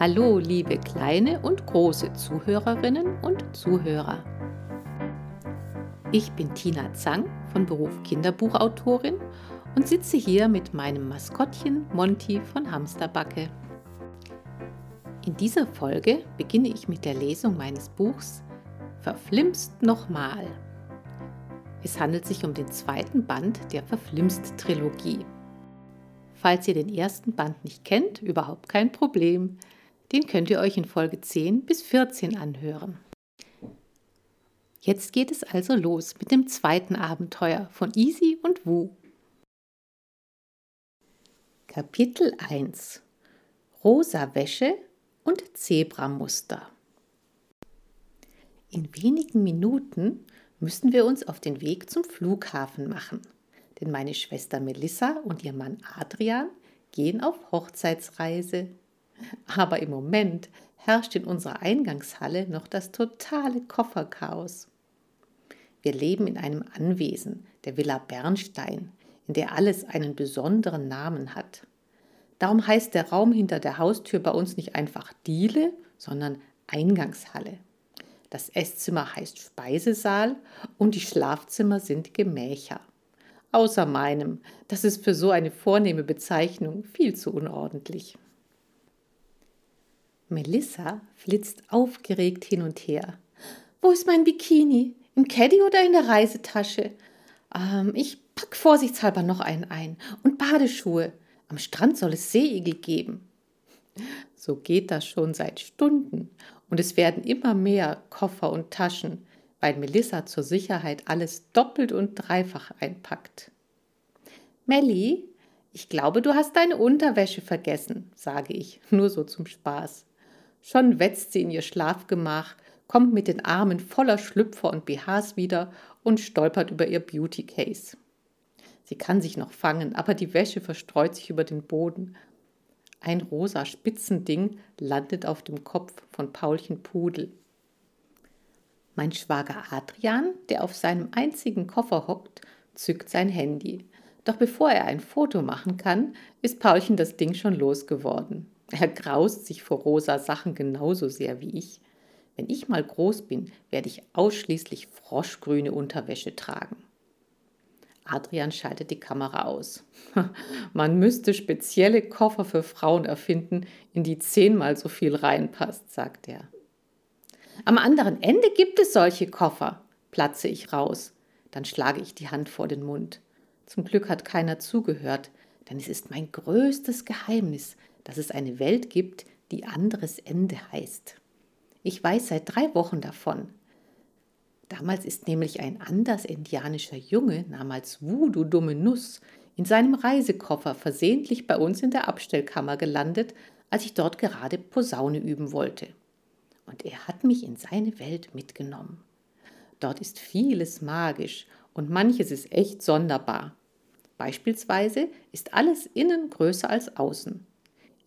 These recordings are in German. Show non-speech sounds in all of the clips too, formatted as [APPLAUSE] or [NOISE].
Hallo, liebe kleine und große Zuhörerinnen und Zuhörer. Ich bin Tina Zang von Beruf Kinderbuchautorin und sitze hier mit meinem Maskottchen Monty von Hamsterbacke. In dieser Folge beginne ich mit der Lesung meines Buchs Verflimst nochmal. Es handelt sich um den zweiten Band der Verflimst-Trilogie. Falls ihr den ersten Band nicht kennt, überhaupt kein Problem. Den könnt ihr euch in Folge 10 bis 14 anhören. Jetzt geht es also los mit dem zweiten Abenteuer von Easy und Wu. Kapitel 1 Rosa Wäsche und Zebramuster. In wenigen Minuten müssen wir uns auf den Weg zum Flughafen machen, denn meine Schwester Melissa und ihr Mann Adrian gehen auf Hochzeitsreise aber im Moment herrscht in unserer Eingangshalle noch das totale Kofferchaos. Wir leben in einem Anwesen, der Villa Bernstein, in der alles einen besonderen Namen hat. Darum heißt der Raum hinter der Haustür bei uns nicht einfach Diele, sondern Eingangshalle. Das Esszimmer heißt Speisesaal und die Schlafzimmer sind Gemächer. Außer meinem, das ist für so eine vornehme Bezeichnung viel zu unordentlich. Melissa flitzt aufgeregt hin und her. Wo ist mein Bikini? Im Caddy oder in der Reisetasche? Ähm, ich pack vorsichtshalber noch einen ein. Und Badeschuhe. Am Strand soll es Seeigel geben. So geht das schon seit Stunden. Und es werden immer mehr Koffer und Taschen, weil Melissa zur Sicherheit alles doppelt und dreifach einpackt. Melli, ich glaube, du hast deine Unterwäsche vergessen, sage ich, nur so zum Spaß. Schon wetzt sie in ihr Schlafgemach, kommt mit den Armen voller Schlüpfer und BHs wieder und stolpert über ihr Beauty Case. Sie kann sich noch fangen, aber die Wäsche verstreut sich über den Boden. Ein rosa Spitzending landet auf dem Kopf von Paulchen Pudel. Mein Schwager Adrian, der auf seinem einzigen Koffer hockt, zückt sein Handy. Doch bevor er ein Foto machen kann, ist Paulchen das Ding schon losgeworden. Er graust sich vor rosa Sachen genauso sehr wie ich. Wenn ich mal groß bin, werde ich ausschließlich froschgrüne Unterwäsche tragen. Adrian schaltet die Kamera aus. [LAUGHS] Man müsste spezielle Koffer für Frauen erfinden, in die zehnmal so viel reinpasst, sagt er. Am anderen Ende gibt es solche Koffer, platze ich raus. Dann schlage ich die Hand vor den Mund. Zum Glück hat keiner zugehört, denn es ist mein größtes Geheimnis, dass es eine Welt gibt, die anderes Ende heißt. Ich weiß seit drei Wochen davon. Damals ist nämlich ein anders indianischer Junge namens dumme Nuss, in seinem Reisekoffer versehentlich bei uns in der Abstellkammer gelandet, als ich dort gerade Posaune üben wollte. Und er hat mich in seine Welt mitgenommen. Dort ist vieles magisch und manches ist echt sonderbar. Beispielsweise ist alles innen größer als außen.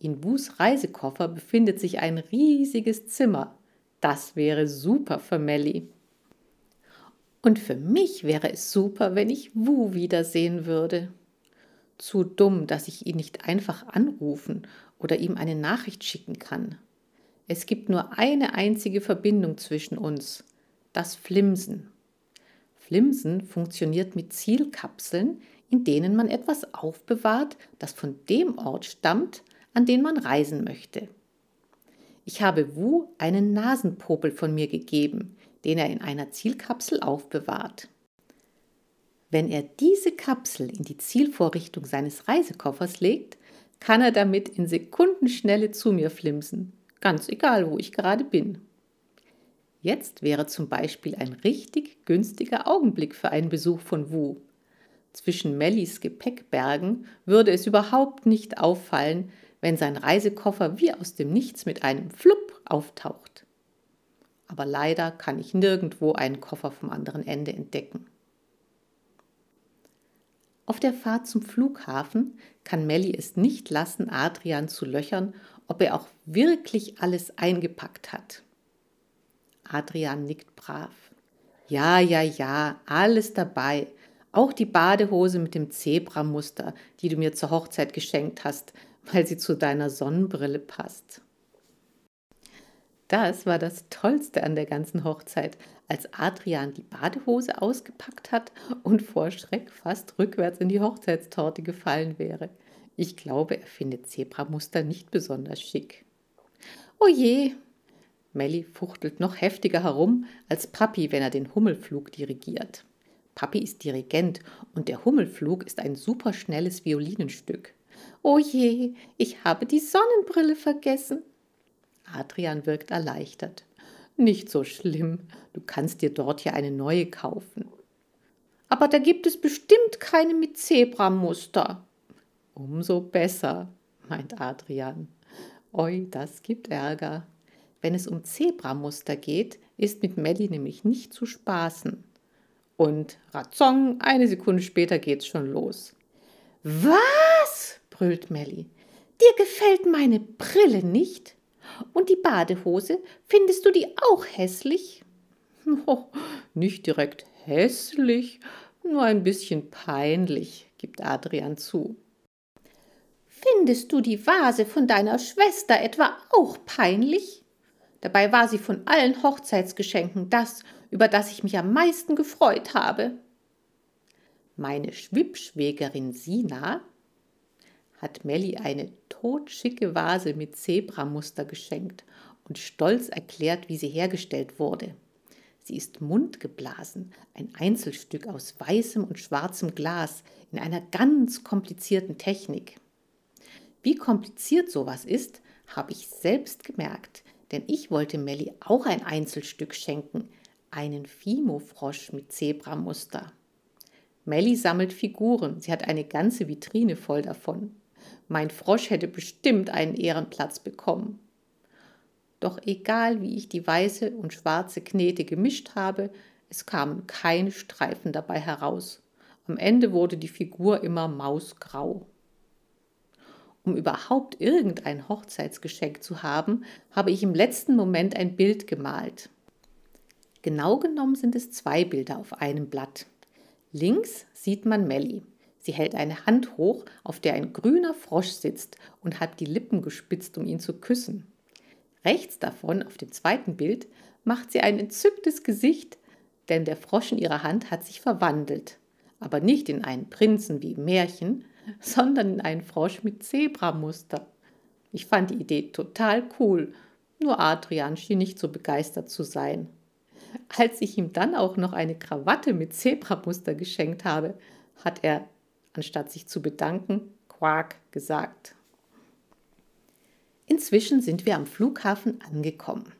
In Wus Reisekoffer befindet sich ein riesiges Zimmer. Das wäre super für Melly. Und für mich wäre es super, wenn ich Wu wiedersehen würde. Zu dumm, dass ich ihn nicht einfach anrufen oder ihm eine Nachricht schicken kann. Es gibt nur eine einzige Verbindung zwischen uns, das Flimsen. Flimsen funktioniert mit Zielkapseln, in denen man etwas aufbewahrt, das von dem Ort stammt, an den man reisen möchte. Ich habe Wu einen Nasenpopel von mir gegeben, den er in einer Zielkapsel aufbewahrt. Wenn er diese Kapsel in die Zielvorrichtung seines Reisekoffers legt, kann er damit in Sekundenschnelle zu mir flimsen, ganz egal, wo ich gerade bin. Jetzt wäre zum Beispiel ein richtig günstiger Augenblick für einen Besuch von Wu. Zwischen Mellis Gepäckbergen würde es überhaupt nicht auffallen, wenn sein Reisekoffer wie aus dem Nichts mit einem Flupp auftaucht. Aber leider kann ich nirgendwo einen Koffer vom anderen Ende entdecken. Auf der Fahrt zum Flughafen kann Melly es nicht lassen, Adrian zu löchern, ob er auch wirklich alles eingepackt hat. Adrian nickt brav. Ja, ja, ja, alles dabei. Auch die Badehose mit dem Zebramuster, die du mir zur Hochzeit geschenkt hast, weil sie zu deiner Sonnenbrille passt. Das war das Tollste an der ganzen Hochzeit, als Adrian die Badehose ausgepackt hat und vor Schreck fast rückwärts in die Hochzeitstorte gefallen wäre. Ich glaube, er findet Zebramuster nicht besonders schick. Oh je! Melly fuchtelt noch heftiger herum als Papi, wenn er den Hummelflug dirigiert. Papi ist Dirigent und der Hummelflug ist ein superschnelles Violinenstück. Oh je, ich habe die Sonnenbrille vergessen. Adrian wirkt erleichtert. Nicht so schlimm, du kannst dir dort ja eine neue kaufen. Aber da gibt es bestimmt keine mit Zebramuster. Umso besser, meint Adrian. Oi, das gibt Ärger. Wenn es um Zebramuster geht, ist mit Melli nämlich nicht zu spaßen. Und Ratzong, eine Sekunde später geht's schon los. Was? Brüllt Melli. Dir gefällt meine Brille nicht? Und die Badehose, findest du die auch hässlich? [LAUGHS] Oh, nicht direkt hässlich, nur ein bisschen peinlich, gibt Adrian zu. Findest du die Vase von deiner Schwester etwa auch peinlich? Dabei war sie von allen Hochzeitsgeschenken das, über das ich mich am meisten gefreut habe. Meine Schwippschwägerin Sina hat Melli eine totschicke Vase mit Zebramuster geschenkt und stolz erklärt, wie sie hergestellt wurde. Sie ist mundgeblasen, ein Einzelstück aus weißem und schwarzem Glas in einer ganz komplizierten Technik. Wie kompliziert sowas ist, habe ich selbst gemerkt, denn ich wollte Melli auch ein Einzelstück schenken, einen Fimo-Frosch mit Zebramuster. Melli sammelt Figuren, sie hat eine ganze Vitrine voll davon. Mein Frosch hätte bestimmt einen Ehrenplatz bekommen. Doch egal wie ich die weiße und schwarze Knete gemischt habe, es kamen keine Streifen dabei heraus. Am Ende wurde die Figur immer mausgrau. Um überhaupt irgendein Hochzeitsgeschenk zu haben, habe ich im letzten Moment ein Bild gemalt. Genau genommen sind es zwei Bilder auf einem Blatt. Links sieht man Melli. Sie hält eine Hand hoch, auf der ein grüner Frosch sitzt und hat die Lippen gespitzt, um ihn zu küssen. Rechts davon, auf dem zweiten Bild, macht sie ein entzücktes Gesicht, denn der Frosch in ihrer Hand hat sich verwandelt. Aber nicht in einen Prinzen wie im Märchen, [LAUGHS] sondern in einen Frosch mit Zebramuster. Ich fand die Idee total cool, nur Adrian schien nicht so begeistert zu sein. Als ich ihm dann auch noch eine Krawatte mit Zebramuster geschenkt habe, hat er, anstatt sich zu bedanken, Quark gesagt. Inzwischen sind wir am Flughafen angekommen.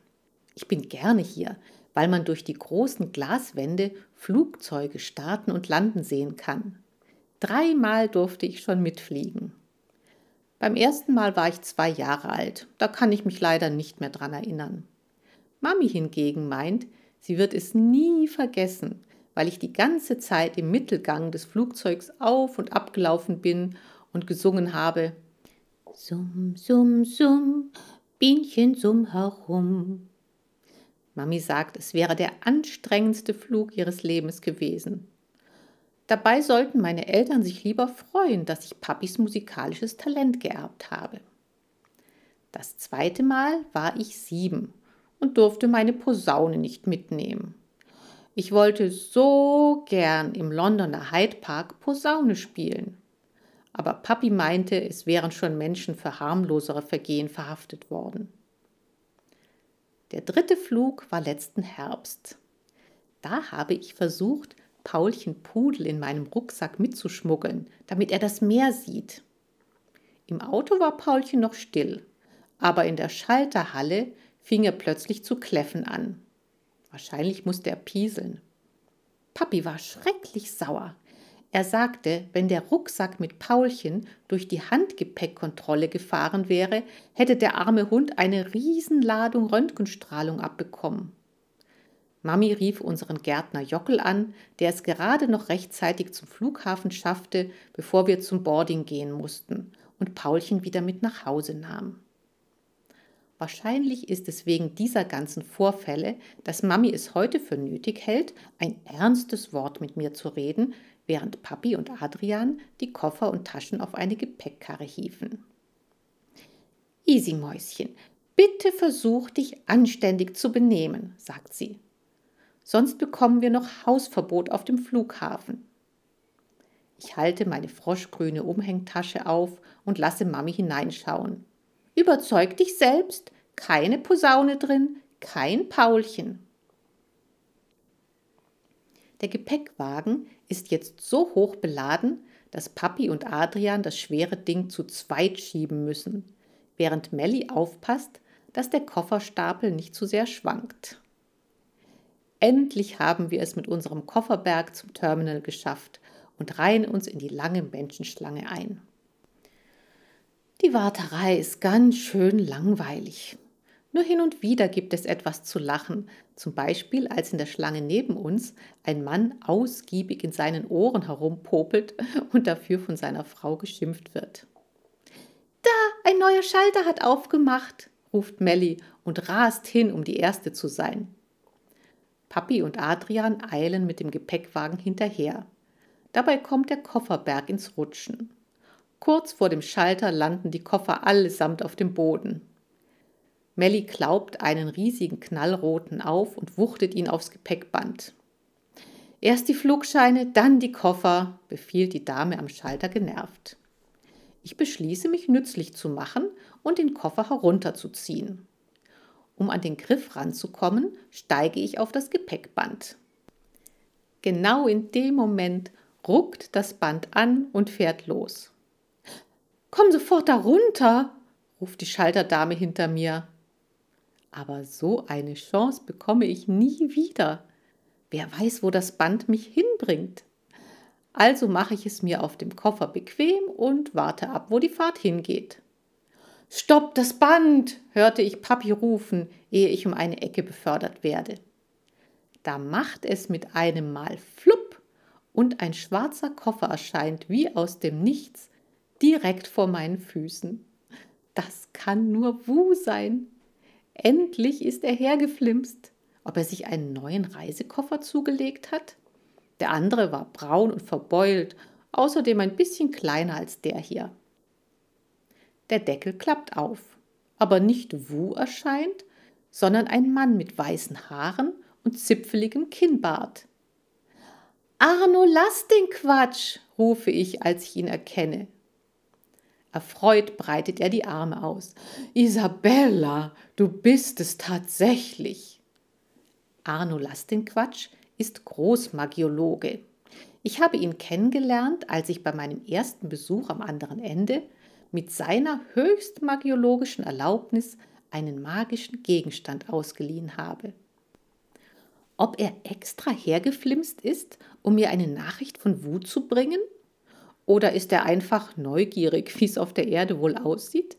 Ich bin gerne hier, weil man durch die großen Glaswände Flugzeuge starten und landen sehen kann. Dreimal durfte ich schon mitfliegen. Beim ersten Mal war ich zwei Jahre alt, da kann ich mich leider nicht mehr dran erinnern. Mami hingegen meint, sie wird es nie vergessen, weil ich die ganze Zeit im Mittelgang des Flugzeugs auf und abgelaufen bin und gesungen habe Summ, summ, summ, Bienchen summ herum. Mami sagt, es wäre der anstrengendste Flug ihres Lebens gewesen. Dabei sollten meine Eltern sich lieber freuen, dass ich Papis musikalisches Talent geerbt habe. Das zweite Mal war ich sieben und durfte meine Posaune nicht mitnehmen. Ich wollte so gern im Londoner Hyde Park Posaune spielen. Aber Papi meinte, es wären schon Menschen für harmlosere Vergehen verhaftet worden. Der dritte Flug war letzten Herbst. Da habe ich versucht, Paulchen Pudel in meinem Rucksack mitzuschmuggeln, damit er das Meer sieht. Im Auto war Paulchen noch still, aber in der Schalterhalle fing er plötzlich zu kläffen an. Wahrscheinlich musste er pieseln. Papi war schrecklich sauer. Er sagte, wenn der Rucksack mit Paulchen durch die Handgepäckkontrolle gefahren wäre, hätte der arme Hund eine Riesenladung Röntgenstrahlung abbekommen. Mami rief unseren Gärtner Jockel an, der es gerade noch rechtzeitig zum Flughafen schaffte, bevor wir zum Boarding gehen mussten und Paulchen wieder mit nach Hause nahm. Wahrscheinlich ist es wegen dieser ganzen Vorfälle, dass Mami es heute für nötig hält, ein ernstes Wort mit mir zu reden, während Papi und Adrian die Koffer und Taschen auf eine Gepäckkarre hieven. Easy Mäuschen, Bitte versuch dich anständig zu benehmen, sagt sie. Sonst bekommen wir noch Hausverbot auf dem Flughafen. Ich halte meine froschgrüne Umhängtasche auf und lasse Mami hineinschauen. Überzeug dich selbst, keine Posaune drin, kein Paulchen. Der Gepäckwagen ist jetzt so hoch beladen, dass Papi und Adrian das schwere Ding zu zweit schieben müssen, während Melli aufpasst, dass der Kofferstapel nicht zu sehr schwankt. Endlich haben wir es mit unserem Kofferberg zum Terminal geschafft und reihen uns in die lange Menschenschlange ein. Die Warterei ist ganz schön langweilig. Nur hin und wieder gibt es etwas zu lachen, zum Beispiel als in der Schlange neben uns ein Mann ausgiebig in seinen Ohren herumpopelt und dafür von seiner Frau geschimpft wird. Da, ein neuer Schalter hat aufgemacht, ruft Melli und rast hin, um die Erste zu sein. Papi und Adrian eilen mit dem Gepäckwagen hinterher. Dabei kommt der Kofferberg ins Rutschen. Kurz vor dem Schalter landen die Koffer allesamt auf dem Boden. Melly klaubt einen riesigen Knallroten auf und wuchtet ihn aufs Gepäckband. Erst die Flugscheine, dann die Koffer, befiehlt die Dame am Schalter genervt. Ich beschließe, mich nützlich zu machen und den Koffer herunterzuziehen. Um an den Griff ranzukommen, steige ich auf das Gepäckband. Genau in dem Moment ruckt das Band an und fährt los. Komm sofort darunter, ruft die Schalterdame hinter mir. Aber so eine Chance bekomme ich nie wieder. Wer weiß, wo das Band mich hinbringt. Also mache ich es mir auf dem Koffer bequem und warte ab, wo die Fahrt hingeht. Stopp das Band, hörte ich Papi rufen, ehe ich um eine Ecke befördert werde. Da macht es mit einem Mal flupp und ein schwarzer Koffer erscheint wie aus dem Nichts direkt vor meinen Füßen. Das kann nur Wu sein. Endlich ist er hergeflimst. Ob er sich einen neuen Reisekoffer zugelegt hat? Der andere war braun und verbeult, außerdem ein bisschen kleiner als der hier. Der Deckel klappt auf, aber nicht Wu erscheint, sondern ein Mann mit weißen Haaren und zipfeligem Kinnbart. Arno, lass den Quatsch, rufe ich, als ich ihn erkenne. Erfreut breitet er die Arme aus. Isabella, du bist es tatsächlich. Arno lass den Quatsch ist Großmagiologe. Ich habe ihn kennengelernt, als ich bei meinem ersten Besuch am anderen Ende mit seiner höchst magiologischen Erlaubnis einen magischen Gegenstand ausgeliehen habe ob er extra hergeflimst ist, um mir eine Nachricht von Wut zu bringen? Oder ist er einfach neugierig, [LAUGHS] wie es auf der Erde wohl aussieht?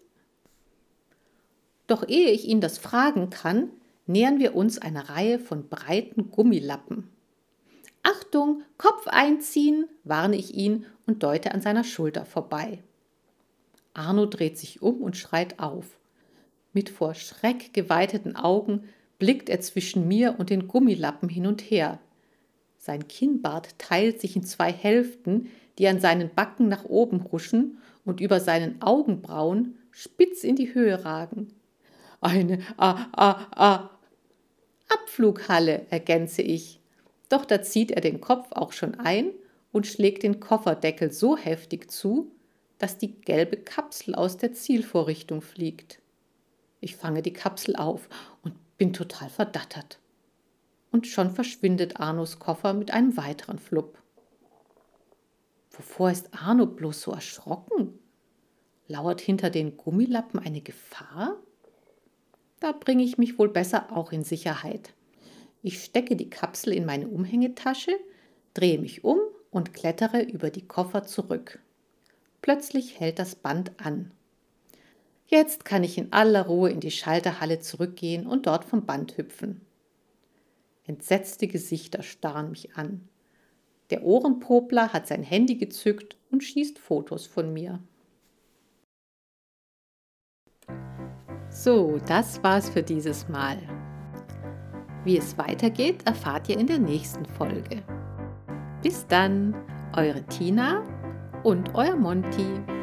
Doch ehe ich ihn das fragen kann, nähern wir uns einer Reihe von breiten Gummilappen. Achtung, Kopf einziehen, warne ich ihn und deute an seiner Schulter vorbei. Arno dreht sich um und schreit auf. Mit vor Schreck geweiteten Augen blickt er zwischen mir und den Gummilappen hin und her. Sein Kinnbart teilt sich in zwei Hälften, die an seinen Backen nach oben huschen und über seinen Augenbrauen spitz in die Höhe ragen. Eine ah, ah, ah. Abflughalle, ergänze ich. Doch da zieht er den Kopf auch schon ein und schlägt den Kofferdeckel so heftig zu, dass die gelbe Kapsel aus der Zielvorrichtung fliegt. Ich fange die Kapsel auf und bin total verdattert. Und schon verschwindet Arnos Koffer mit einem weiteren Flupp. Wovor ist Arno bloß so erschrocken? Lauert hinter den Gummilappen eine Gefahr? Da bringe ich mich wohl besser auch in Sicherheit. Ich stecke die Kapsel in meine Umhängetasche, drehe mich um und klettere über die Koffer zurück. Plötzlich hält das Band an. Jetzt kann ich in aller Ruhe in die Schalterhalle zurückgehen und dort vom Band hüpfen. Entsetzte Gesichter starren mich an. Der Ohrenpopler hat sein Handy gezückt und schießt Fotos von mir. So, das war's für dieses Mal. Wie es weitergeht, erfahrt ihr in der nächsten Folge. Bis dann, eure Tina und euer Monty.